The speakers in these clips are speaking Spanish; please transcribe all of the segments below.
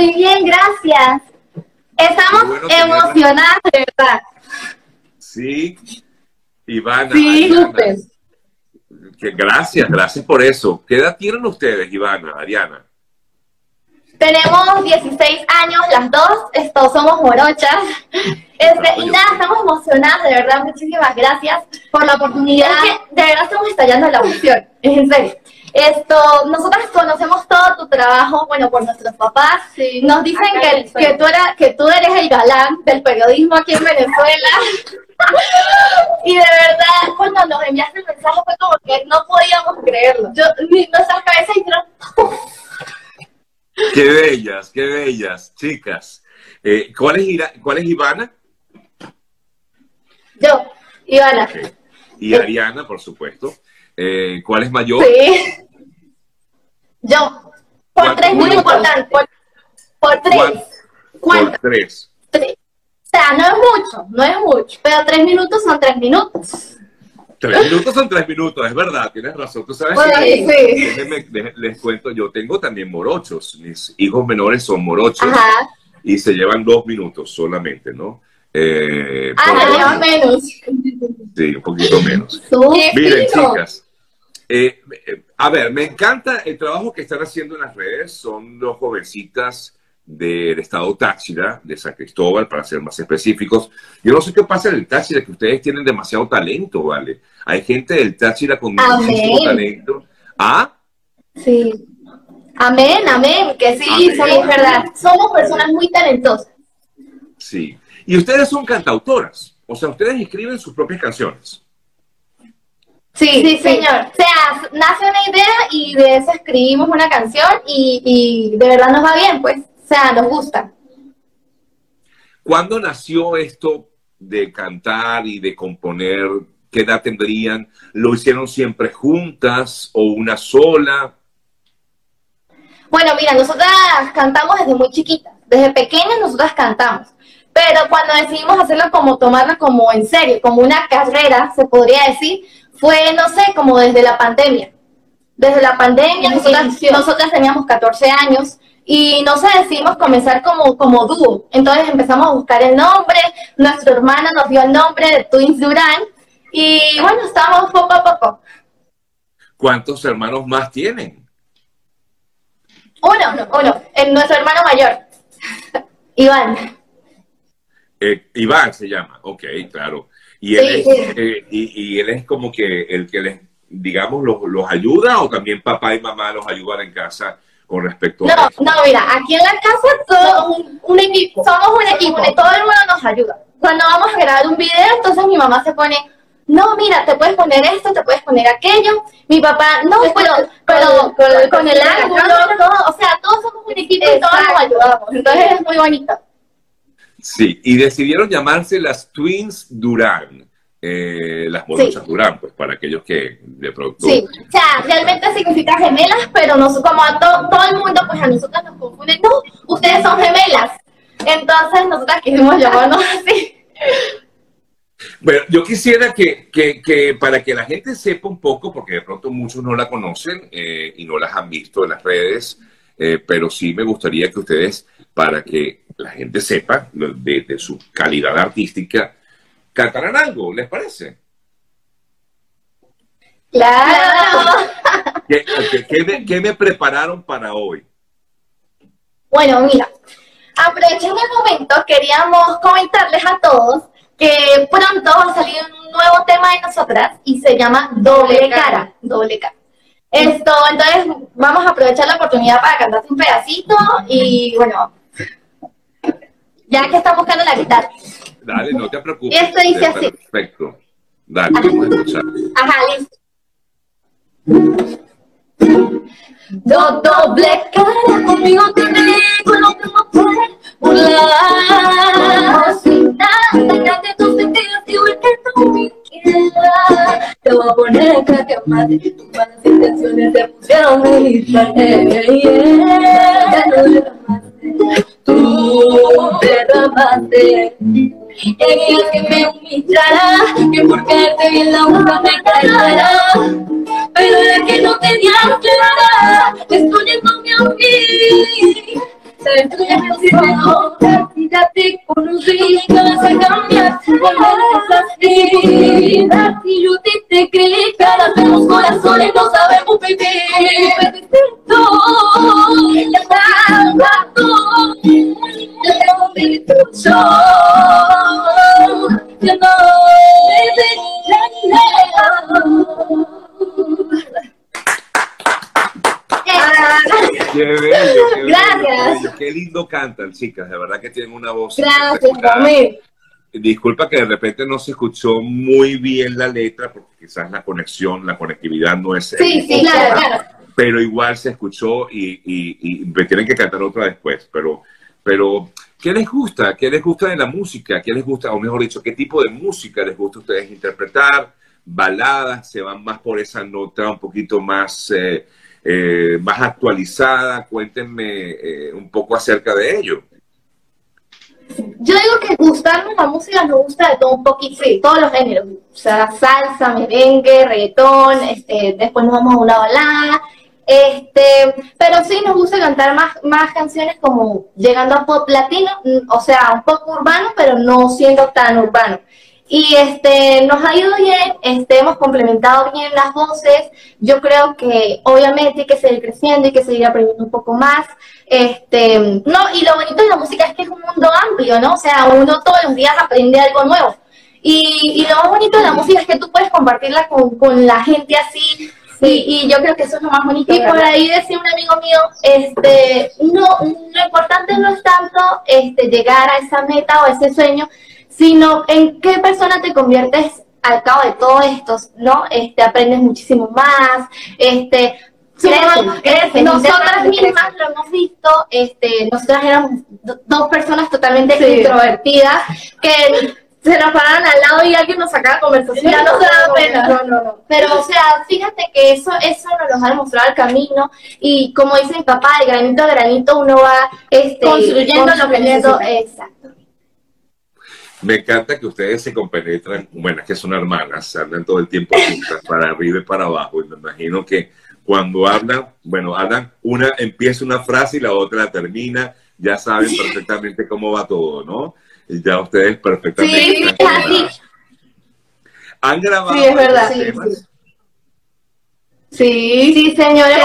muy bien, gracias. Estamos emocionadas, de verdad. Sí, Ivana. Sí, súper. Gracias, gracias por eso. ¿Qué edad tienen ustedes, Ivana, Ariana? Tenemos 16 años las dos, esto, somos morochas. Este, y nada, estamos emocionadas, de verdad, muchísimas gracias por la oportunidad. de verdad estamos estallando la emoción, en serio. Esto, nosotras conocemos todo tu trabajo, bueno, por nuestros papás. Nos dicen que, que, tú era, que tú eres el galán del periodismo aquí en Venezuela. y de verdad, cuando nos enviaste el mensaje fue como que no podíamos creerlo. Yo, nuestras cabezas hicieron... Qué bellas, qué bellas, chicas. Eh, ¿cuál, es ¿Cuál es Ivana? Yo, Ivana. Y Ariana, por supuesto. Eh, ¿Cuál es mayor? Sí. Yo. Por tres, muy importante. Por, tres. ¿Cuánto? Por tres. tres. O sea, no es mucho, no es mucho, pero tres minutos son tres minutos. Tres minutos son tres minutos, es verdad, tienes razón. Tú sabes sí. déjenme, les, cuento, yo tengo también morochos, mis hijos menores son morochos y se llevan dos minutos solamente, ¿no? Eh, ah, menos. Sí, un poquito menos. Miren, chicas, eh, a ver, me encanta el trabajo que están haciendo en las redes, son dos jovencitas del estado Táchira, de San Cristóbal, para ser más específicos. Yo no sé qué pasa en el Táchira, que ustedes tienen demasiado talento, ¿vale? Hay gente del Táchira con muchísimo talento. ¿Ah? Sí. Amén, amén, que sí, somos verdad. Somos personas muy talentosas. Sí. Y ustedes son cantautoras, o sea, ustedes escriben sus propias canciones. Sí, sí, señor. O sea, nace una idea y de eso escribimos una canción y, y de verdad nos va bien, pues sea, nos gusta. ¿Cuándo nació esto de cantar y de componer? ¿Qué edad tendrían? ¿Lo hicieron siempre juntas o una sola? Bueno, mira, nosotras cantamos desde muy chiquitas. Desde pequeñas nosotras cantamos. Pero cuando decidimos hacerlo como tomarlo como en serio, como una carrera, se podría decir, fue, no sé, como desde la pandemia. Desde la pandemia, nosotras, nosotras teníamos 14 años y no sé, decidimos comenzar como, como dúo. Entonces empezamos a buscar el nombre, nuestra hermana nos dio el nombre de Twins Durán y bueno, estábamos poco a poco. ¿Cuántos hermanos más tienen? Uno, uno, el, nuestro hermano mayor, Iván. Eh, Iván se llama, ok, claro. Y él, es, eh, y, él es como que el que les, digamos, los, los ayuda o también papá y mamá los ayudan en casa con respecto no, a... No, mira, aquí en la casa todo un, equipo, somos un equipo, todo el mundo nos ayuda. Cuando vamos a grabar un video, entonces mi mamá se pone, no, mira, te puedes poner esto, te puedes poner aquello. Mi papá, no, pero, pero con, el ángulo, todo, o sea, todos somos un equipo y todos nos ayudamos. Entonces es muy bonito. Sí, y decidieron llamarse las Twins Durán eh, las morochas Durán, pues para aquellos que de producto. Sí, o sea, realmente significa gemelas, pero no, como a todo el mundo, pues a nosotros nos confunden, no, ustedes son gemelas. Entonces nosotras quisimos llamarnos así. Bueno, yo quisiera que, que, que, para que la gente sepa un poco, porque de pronto muchos no la conocen eh, y no las han visto en las redes, eh, pero sí me gustaría que ustedes, para que la gente sepa de, de su calidad artística, cantarán algo, ¿les parece? Claro. ¿Qué, me, prepararon para hoy? Bueno, mira, aprovechando el momento, queríamos comentarles a todos que pronto va a salir un nuevo tema de nosotras y se llama Doble Cara. Doble Cara. Esto, entonces vamos a aprovechar la oportunidad para cantarte un pedacito y bueno, ya que estamos buscando la guitarra. Dale, no te preocupes. Esto dice así. Perfecto. Dale, vamos a escuchar. Ajá, listo. Do doble cara conmigo te digo lo que no puedes burlar. Sin nada, de tus sentidos y que tú me quieras. Te voy a poner que más de tus malas intenciones se pusieron en mi Ya no más tú derramaste. Querías que me humillara, que por caerte bien la boca me callara. Pero la que no tenías clara, destruyéndome a mí. ya te conocí, chicas. De verdad que tienen una voz. Gracias, Disculpa que de repente no se escuchó muy bien la letra, porque quizás la conexión, la conectividad no es. Sí, sí, claro, claro. Pero igual se escuchó y, y, me tienen que cantar otra después. Pero, pero, ¿qué les gusta? ¿Qué les gusta de la música? ¿Qué les gusta, o mejor dicho, qué tipo de música les gusta a ustedes interpretar? ¿Baladas? ¿Se van más por esa nota un poquito más. Eh, eh, más actualizada. Cuéntenme eh, un poco acerca de ello. Yo digo que gustarnos la música nos gusta de todo un poquito, sí, todos los géneros. O sea, salsa, merengue, reggaetón, este, después nos vamos a una balada. Este, pero sí nos gusta cantar más, más canciones como llegando a pop latino, o sea, un poco urbano, pero no siendo tan urbano. Y este, nos ha ido bien, este, hemos complementado bien las voces. Yo creo que obviamente hay que seguir creciendo, y que seguir aprendiendo un poco más. Este, no, y lo bonito de la música es que es un mundo amplio, ¿no? O sea, uno todos los días aprende algo nuevo. Y, y lo más bonito de la música es que tú puedes compartirla con, con la gente así. Sí. Y, yo creo que eso es lo más bonito. Y por ahí decía un amigo mío, este, no, lo importante no es tanto este, llegar a esa meta o ese sueño, sino en qué persona te conviertes al cabo de todo esto, ¿no? Este, aprendes muchísimo más, este, nosotras mismas lo hemos visto, este, nosotras éramos dos personas totalmente introvertidas que se nos paraban al lado y alguien nos sacaba conversación. Ya no se daba pena. No, no, no. Pero, o sea, fíjate que eso, eso nos ha demostrado el camino. Y como dice mi papá, de granito a granito uno va este, construyendo, lo que Exacto. Me encanta que ustedes se compenetran, bueno, es que son hermanas, andan todo el tiempo juntas, para arriba y para abajo, y me imagino que cuando hablan, bueno, hablan, una empieza una frase y la otra la termina, ya saben perfectamente cómo va todo, ¿no? Y ya ustedes perfectamente. Sí, sí, ¿Han grabado? Sí, es verdad. Sí, sí, señores,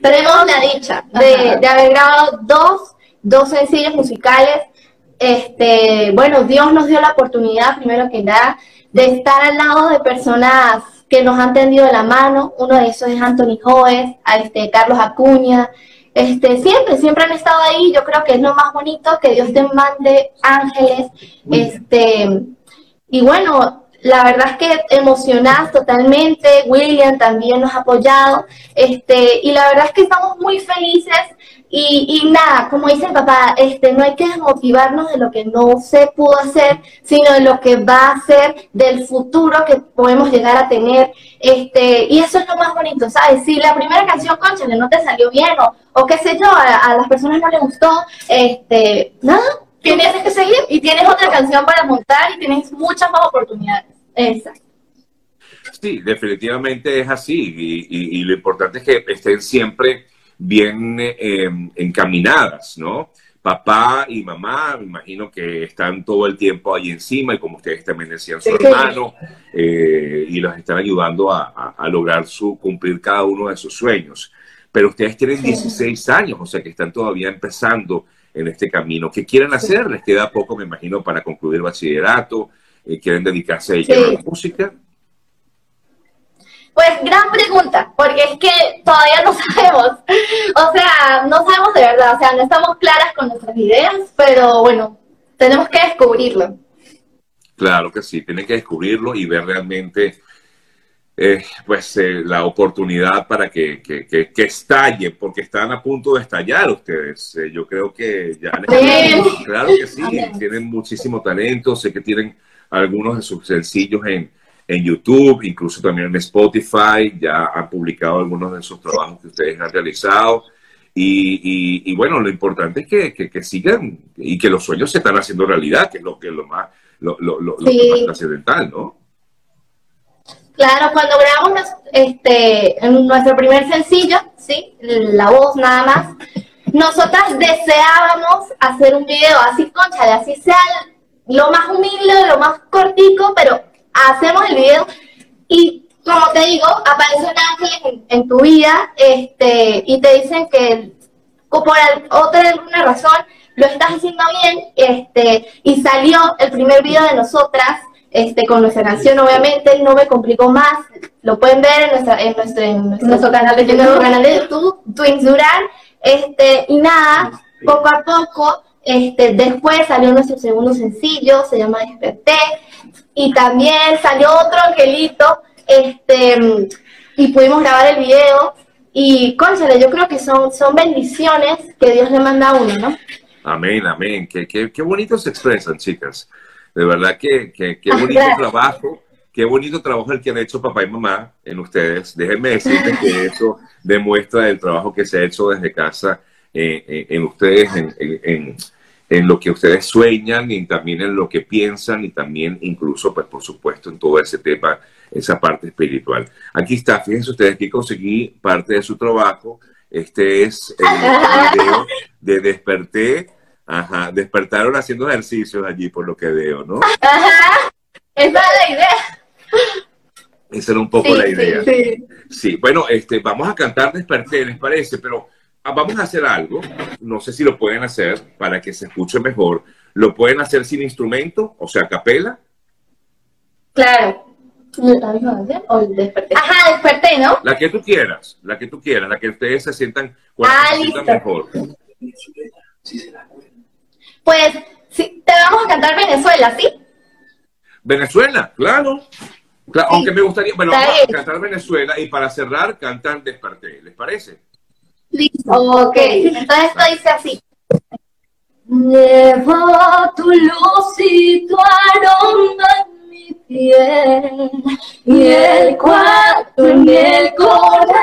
tenemos la dicha de, de haber grabado dos, dos sencillos musicales este, bueno, Dios nos dio la oportunidad, primero que nada, de estar al lado de personas que nos han tendido la mano. Uno de esos es Anthony Joes, este, Carlos Acuña. Este, siempre, siempre han estado ahí. Yo creo que es lo más bonito que Dios te mande ángeles. Este, y bueno, la verdad es que emocionadas totalmente. William también nos ha apoyado. Este, y la verdad es que estamos muy felices y, y, nada, como dice el papá, este, no hay que desmotivarnos de lo que no se pudo hacer, sino de lo que va a ser del futuro que podemos llegar a tener. Este, y eso es lo más bonito, ¿sabes? Si la primera canción, conchale, no te salió bien o, o qué sé yo, a, las personas no les gustó, este, nada, tienes que seguir y tienes otra canción para montar y tienes muchas más oportunidades. Exacto. Sí, definitivamente es así y, y lo importante es que estén siempre bien eh, encaminadas, ¿no? Papá y mamá, me imagino que están todo el tiempo ahí encima y como ustedes también decían, su hermano, eh, y los están ayudando a, lograr su, cumplir cada uno de sus sueños. Pero ustedes tienen 16 años, o sea que están todavía empezando en este camino. ¿Qué quieren hacer? Les queda poco, me imagino, para concluir bachillerato. Eh, ¿Quieren dedicarse a, a la música? Pues gran pregunta, porque es que todavía no sabemos. O sea, no sabemos de verdad, o sea, no estamos claras con nuestras ideas, pero bueno, tenemos que descubrirlo. Claro que sí, tienen que descubrirlo y ver realmente eh, pues eh, la oportunidad para que, que, que, estalle, porque están a punto de estallar ustedes. Eh, yo creo que ya claro que sí, tienen muchísimo talento, sé que tienen algunos de sus sencillos en, en YouTube, incluso también en Spotify, ya han publicado algunos de esos trabajos que ustedes han realizado. Y, bueno, lo importante es que, que, sigan y que los sueños se están haciendo realidad, que es lo, que es lo más, lo, lo, lo, más trascendental, ¿no? Claro, cuando grabamos este, nuestro primer sencillo, sí, la voz nada más, nosotras deseábamos hacer un video así, conchale, así sea lo más humilde, lo más cortico, pero hacemos el video y como te digo, aparece un ángel en, tu vida este, y te dicen que por otra alguna razón lo estás haciendo bien este, y salió el primer video de nosotras este, con nuestra canción, obviamente, no me complicó más. Lo pueden ver en, nuestra, en, nuestro, en nuestro, canal de YouTube, canal de YouTube, Twins Duran. Este, y nada, poco a poco, este, después salió nuestro segundo sencillo, se llama Desperté. Y también salió otro angelito, este, y pudimos grabar el video. Y, cónchale, yo creo que son, son bendiciones que Dios le manda a uno, ¿no? Amén, amén. Qué, qué, qué bonito se expresan, chicas. De verdad que, qué bonito trabajo, qué bonito trabajo el que han hecho papá y mamá en ustedes. Déjenme decirles que eso demuestra el trabajo que se ha hecho desde casa eh, eh, en ustedes, en, en, lo que ustedes sueñan y también en lo que piensan y también incluso, pues por supuesto, en todo ese tema, esa parte espiritual. Aquí está, fíjense ustedes que conseguí parte de su trabajo. Este es el video de Desperté Ajá, despertaron haciendo ejercicios allí, por lo que veo, ¿no? Ajá, esa es la idea. Esa era un poco la idea. Sí, sí. bueno, este, vamos a cantar Desperté, ¿les parece? Pero vamos a hacer algo, no sé si lo pueden hacer para que se escuche mejor. ¿Lo pueden hacer sin instrumento, o sea, capela? Claro. ¿O desperté? Ajá, desperté, ¿no? La que tú quieras, la que tú quieras, la que ustedes se sientan, ah, se sientan mejor. Pues sí, te vamos a cantar Venezuela, ¿sí? Venezuela, claro. Aunque me gustaría, bueno, vamos a cantar Venezuela y para cerrar cantar Desperté, ¿les parece? Listo. Ok, entonces esto dice así. Llevo tu luz y tu aroma en mi piel y el cuarto en el corazón.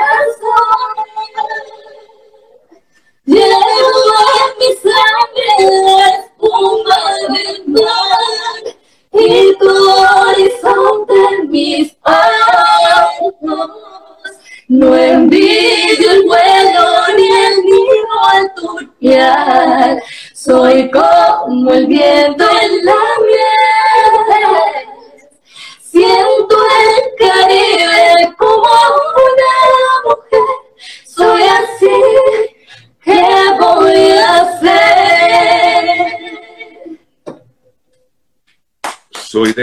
Llevo en mi sangre la espuma del mar y tu horizonte en mis ojos. No envidio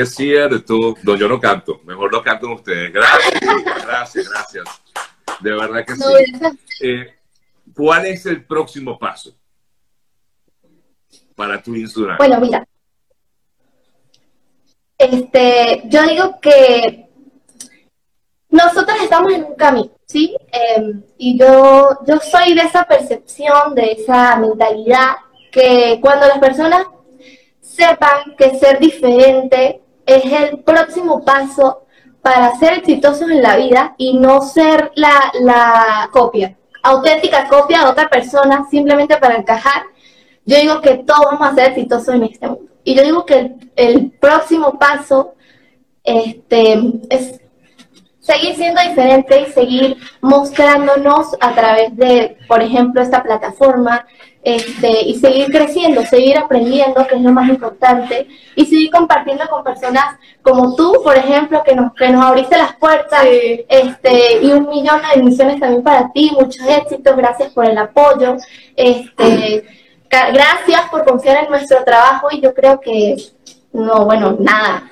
Soy desierto. No, yo no canto. Mejor lo cantan ustedes. Gracias, gracias, gracias. De verdad que sí. Eh, ¿Cuál es el próximo paso para tu Instagram? Bueno, mira. Este, yo digo que nosotros estamos en un camino, ¿sí? Em, y yo, yo soy de esa percepción, de esa mentalidad, que cuando las personas sepan que ser diferente es el próximo paso para ser exitosos en la vida y no ser la, la copia, auténtica copia de otra persona simplemente para encajar, yo digo que todos vamos a ser exitosos en este mundo. Y yo digo que el, el próximo paso este, es seguir siendo diferente y seguir mostrándonos a través de, por ejemplo, esta plataforma, este, y seguir creciendo, seguir aprendiendo, que es lo más importante, y seguir compartiendo con personas como tú, por ejemplo, que nos, que nos abriste las puertas, este, y un millón de bendiciones también para ti, muchos éxitos, gracias por el apoyo, este, gracias por confiar en nuestro trabajo, y yo creo que, no, bueno, nada,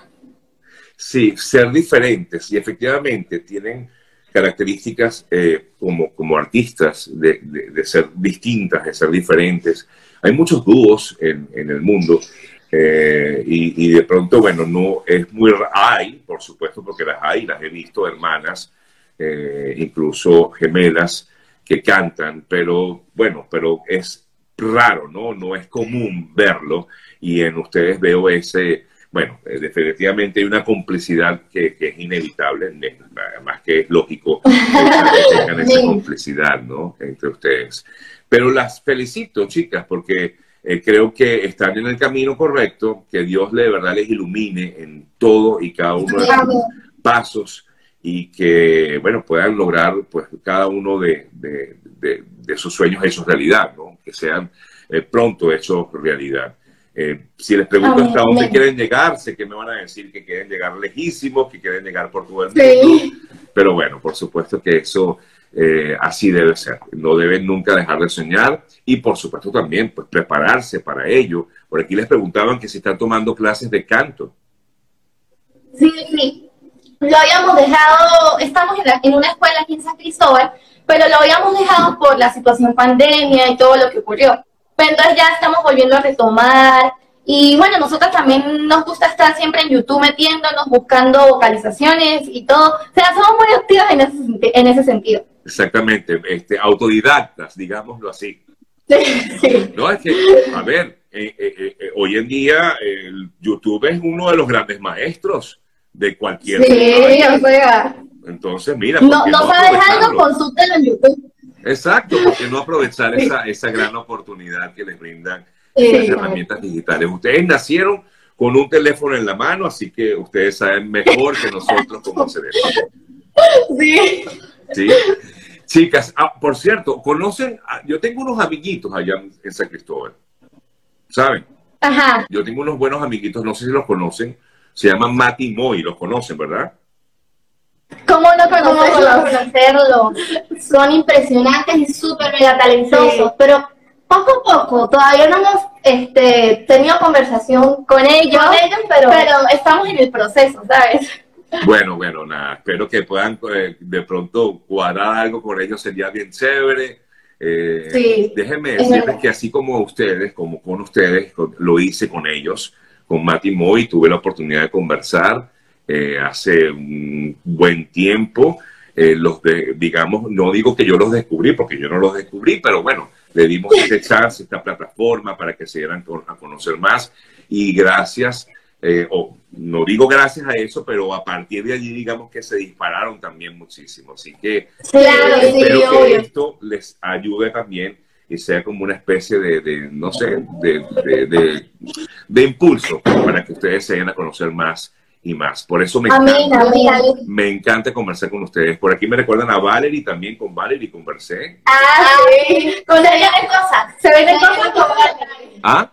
Sí, ser diferentes y efectivamente tienen características eh, como, como artistas de, ser distintas, de ser diferentes. Hay muchos dúos en, el mundo eh, y, de pronto, bueno, no es muy... Hay, por supuesto, porque las hay, las he visto, hermanas, eh, incluso gemelas, que cantan, pero bueno, pero es raro, ¿no? No es común verlo y en ustedes veo ese bueno, eh, definitivamente hay una complicidad que, es inevitable, más que es lógico que tengan esa complicidad, ¿no? Entre ustedes. Pero las felicito, chicas, porque eh, creo que están en el camino correcto, que Dios de verdad les ilumine en todo y cada uno de sus pasos y que, bueno, puedan lograr, pues, cada uno de, de, de sus sueños hechos realidad, ¿no? que sean eh, pronto hechos realidad. Eh, si les pregunto hasta dónde quieren llegar, sé que me van a decir que quieren llegar lejísimos, que quieren llegar por todo el mundo. Pero bueno, por supuesto que eso eh, así debe ser. No deben nunca dejar de soñar y por supuesto también pues, prepararse para ello. Por aquí les preguntaban que si están tomando clases de canto. Sí, sí. Lo habíamos dejado, estamos en, en una escuela aquí en San Cristóbal, pero lo habíamos dejado por la situación pandemia y todo lo que ocurrió. Pero entonces ya estamos volviendo a retomar. Y bueno, nosotros también nos gusta estar siempre en YouTube metiéndonos, buscando vocalizaciones y todo. O sea, somos muy activos en ese, en ese sentido. Exactamente, este, autodidactas, digámoslo así. Sí, No, es que, a ver, eh, eh, eh, hoy en día el YouTube es uno de los grandes maestros de cualquier... Sí, o sea... Entonces, mira... No, no sabes algo, consúltelo en YouTube. Exacto, porque no aprovechar esa, esa gran oportunidad que les brindan las herramientas digitales. Ustedes nacieron con un teléfono en la mano, así que ustedes saben mejor que nosotros cómo hacer eso. Sí. Sí. Chicas, ah, por cierto, conocen, yo tengo unos amiguitos allá en San Cristóbal, ¿saben? Ajá. Yo tengo unos buenos amiguitos, no sé si los conocen, se llaman Mati y Moy, los conocen, ¿verdad? ¿Cómo no conocerlo? Son impresionantes y súper mega talentosos, pero poco a poco, todavía no hemos este, tenido conversación con ellos, pero, estamos en el proceso, ¿sabes? Bueno, bueno, nada, espero que puedan eh, de pronto cuadrar algo con ellos, sería bien chévere. Eh, sí, déjenme decirles que así como ustedes, como con ustedes, lo hice con ellos, con Mati Moy, tuve la oportunidad de conversar eh, hace un buen tiempo. Eh, los de, digamos, no digo que yo los descubrí, porque yo no los descubrí, pero bueno, le dimos este chance, esta plataforma para que se dieran a conocer más. Y gracias, eh, o no digo gracias a eso, pero a partir de allí, digamos que se dispararon también muchísimo. Así que claro, espero que esto les ayude también y sea como una especie de, de no sé, de, de, de, impulso para que ustedes se den a conocer más y más. Por eso me, encanta, me encanta conversar con ustedes. Por aquí me recuerdan a Valerie, también con Valerie conversé. Ah, sí. Con ella hay cosas. Se vienen cosas con Valerie. ¿Ah?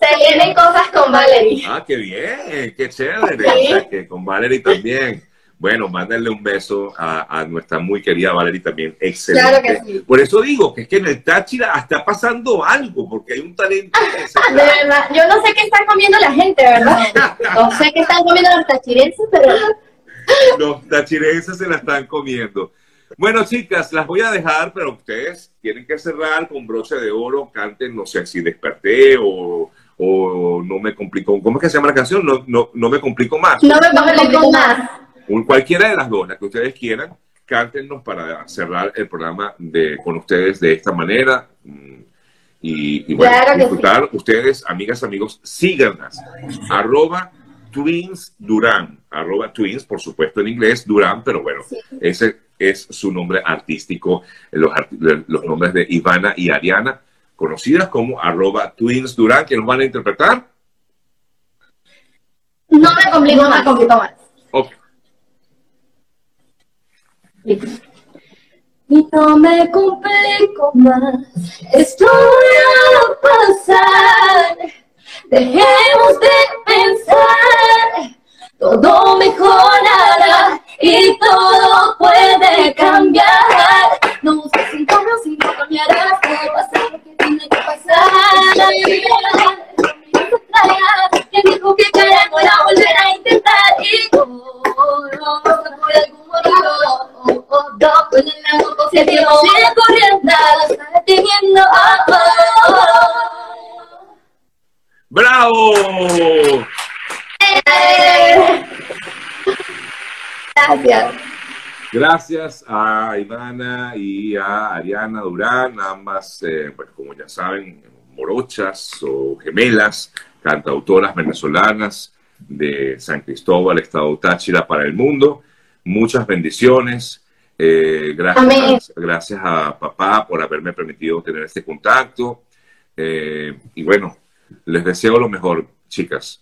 Se vienen cosas con Valerie. Ah, qué bien, qué chévere. que con Valerie también. Bueno, mándenle un beso a, nuestra muy querida Valerie también. Excelente. Claro que sí. Por eso digo que es que en el Táchira está pasando algo, porque hay un talento. de verdad, yo no sé qué están comiendo la gente, ¿verdad? No sé qué están comiendo los tachirenses, pero. Los tachirenses se la están comiendo. Bueno, chicas, las voy a dejar, pero ustedes tienen que cerrar con broche de oro, canten, no sé si desperté o, o no me complico. ¿Cómo es que se llama la canción? No, no, no me complico más. No me complico más cualquiera de las dos, las que ustedes quieran, cántenos para cerrar el programa de, con ustedes de esta manera. Mm, y, bueno, disfrutar ustedes, amigas, amigos, síganas. Arroba Twins Durán. Arroba Twins, por supuesto en inglés, Durán, pero bueno, ese es su nombre artístico, los, los nombres de Ivana y Ariana, conocidas como arroba Twins Durán, que nos van a interpretar. No me complico más. más. Ok. Y no me complico más, esto va a pasar. Dejemos de pensar, todo mejorará y todo puede cambiar. No busques si no cambiarás, todo pasa lo que tiene que pasar. ¿Quién dijo que queremos la volver a intentar? Y todo, por algún motivo ¡Bravo! Gracias. Gracias a Ivana y a Ariana Durán, ambas, eh, pues como ya saben, morochas o gemelas, cantautoras venezolanas de San Cristóbal, Estado Táchira para el mundo. Muchas bendiciones. Eh, gracias, gracias a papá por haberme permitido tener este contacto. Eh, y bueno, les deseo lo mejor, chicas.